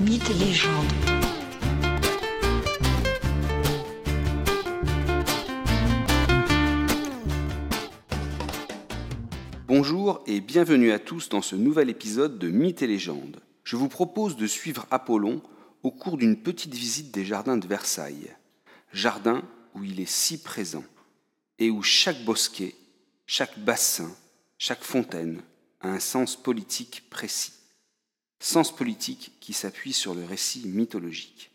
Mythes et légendes. Bonjour et bienvenue à tous dans ce nouvel épisode de Mythes et légendes. Je vous propose de suivre Apollon au cours d'une petite visite des jardins de Versailles. Jardin où il est si présent et où chaque bosquet, chaque bassin, chaque fontaine a un sens politique précis. Sens politique qui s'appuie sur le récit mythologique.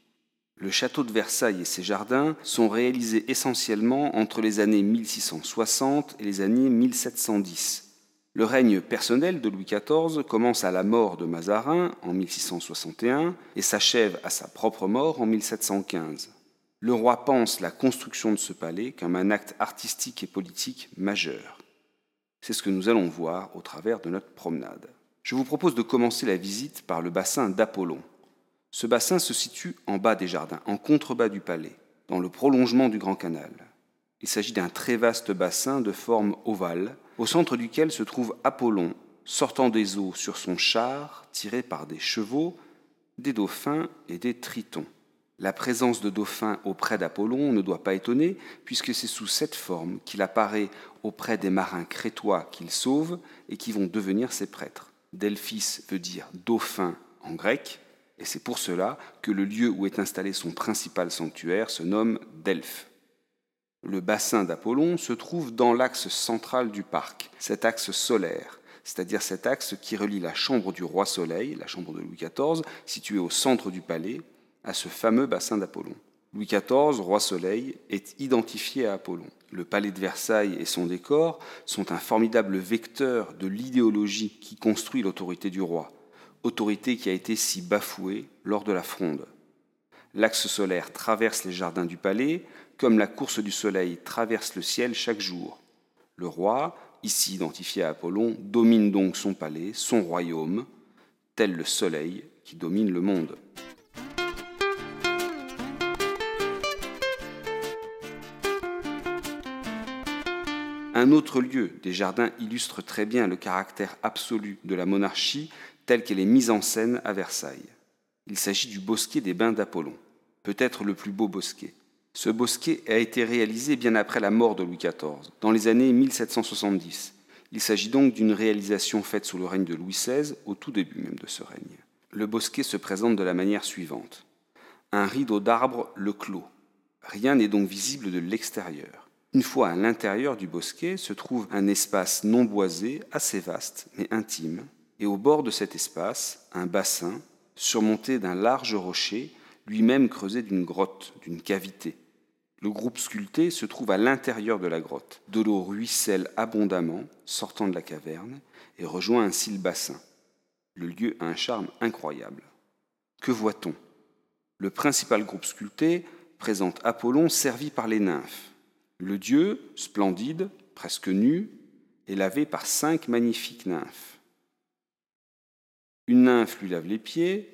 Le château de Versailles et ses jardins sont réalisés essentiellement entre les années 1660 et les années 1710. Le règne personnel de Louis XIV commence à la mort de Mazarin en 1661 et s'achève à sa propre mort en 1715. Le roi pense la construction de ce palais comme un acte artistique et politique majeur. C'est ce que nous allons voir au travers de notre promenade. Je vous propose de commencer la visite par le bassin d'Apollon. Ce bassin se situe en bas des jardins, en contrebas du palais, dans le prolongement du Grand Canal. Il s'agit d'un très vaste bassin de forme ovale, au centre duquel se trouve Apollon, sortant des eaux sur son char, tiré par des chevaux, des dauphins et des tritons. La présence de dauphins auprès d'Apollon ne doit pas étonner, puisque c'est sous cette forme qu'il apparaît auprès des marins crétois qu'il sauve et qui vont devenir ses prêtres. Delphis veut dire dauphin en grec, et c'est pour cela que le lieu où est installé son principal sanctuaire se nomme Delphes. Le bassin d'Apollon se trouve dans l'axe central du parc, cet axe solaire, c'est-à-dire cet axe qui relie la chambre du roi Soleil, la chambre de Louis XIV, située au centre du palais, à ce fameux bassin d'Apollon. Louis XIV, roi Soleil, est identifié à Apollon. Le palais de Versailles et son décor sont un formidable vecteur de l'idéologie qui construit l'autorité du roi, autorité qui a été si bafouée lors de la fronde. L'axe solaire traverse les jardins du palais, comme la course du soleil traverse le ciel chaque jour. Le roi, ici identifié à Apollon, domine donc son palais, son royaume, tel le soleil qui domine le monde. Un autre lieu des jardins illustre très bien le caractère absolu de la monarchie telle qu'elle est mise en scène à Versailles. Il s'agit du bosquet des bains d'Apollon, peut-être le plus beau bosquet. Ce bosquet a été réalisé bien après la mort de Louis XIV, dans les années 1770. Il s'agit donc d'une réalisation faite sous le règne de Louis XVI, au tout début même de ce règne. Le bosquet se présente de la manière suivante. Un rideau d'arbres le clos. Rien n'est donc visible de l'extérieur. Une fois à l'intérieur du bosquet se trouve un espace non boisé, assez vaste, mais intime, et au bord de cet espace, un bassin surmonté d'un large rocher, lui-même creusé d'une grotte, d'une cavité. Le groupe sculpté se trouve à l'intérieur de la grotte. De l'eau ruisselle abondamment, sortant de la caverne, et rejoint ainsi le bassin. Le lieu a un charme incroyable. Que voit-on? Le principal groupe sculpté présente Apollon servi par les nymphes. Le dieu, splendide, presque nu, est lavé par cinq magnifiques nymphes. Une nymphe lui lave les pieds,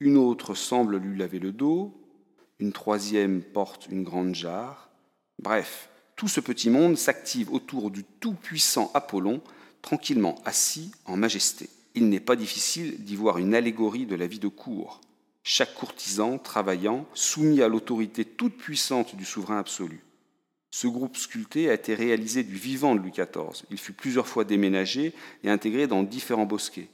une autre semble lui laver le dos, une troisième porte une grande jarre. Bref, tout ce petit monde s'active autour du tout-puissant Apollon, tranquillement assis en majesté. Il n'est pas difficile d'y voir une allégorie de la vie de cour. Chaque courtisan travaillant, soumis à l'autorité toute puissante du souverain absolu. Ce groupe sculpté a été réalisé du vivant de Louis XIV. Il fut plusieurs fois déménagé et intégré dans différents bosquets.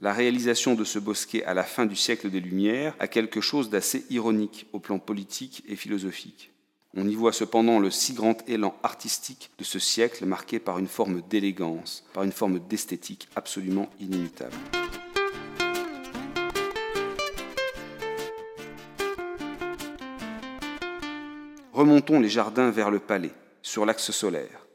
La réalisation de ce bosquet à la fin du siècle des Lumières a quelque chose d'assez ironique au plan politique et philosophique. On y voit cependant le si grand élan artistique de ce siècle marqué par une forme d'élégance, par une forme d'esthétique absolument inimitable. Remontons les jardins vers le palais, sur l'axe solaire.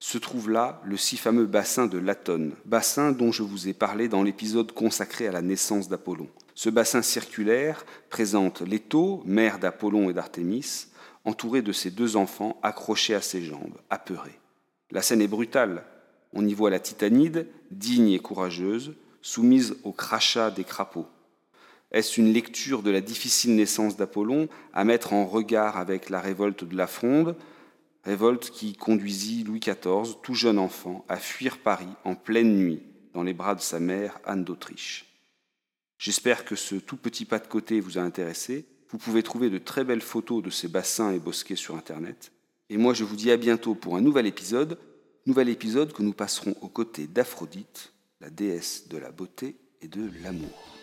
Se trouve là le si fameux bassin de Latone, bassin dont je vous ai parlé dans l'épisode consacré à la naissance d'Apollon. Ce bassin circulaire présente Leto, mère d'Apollon et d'Artémis, entouré de ses deux enfants accrochés à ses jambes, apeurés. La scène est brutale. On y voit la Titanide, digne et courageuse, soumise au crachat des crapauds. Est-ce une lecture de la difficile naissance d'Apollon à mettre en regard avec la révolte de la Fronde, révolte qui conduisit Louis XIV, tout jeune enfant, à fuir Paris en pleine nuit dans les bras de sa mère Anne d'Autriche? J'espère que ce tout petit pas de côté vous a intéressé. Vous pouvez trouver de très belles photos de ces bassins et bosquets sur Internet. Et moi, je vous dis à bientôt pour un nouvel épisode. Nouvel épisode que nous passerons aux côtés d'Aphrodite, la déesse de la beauté et de l'amour.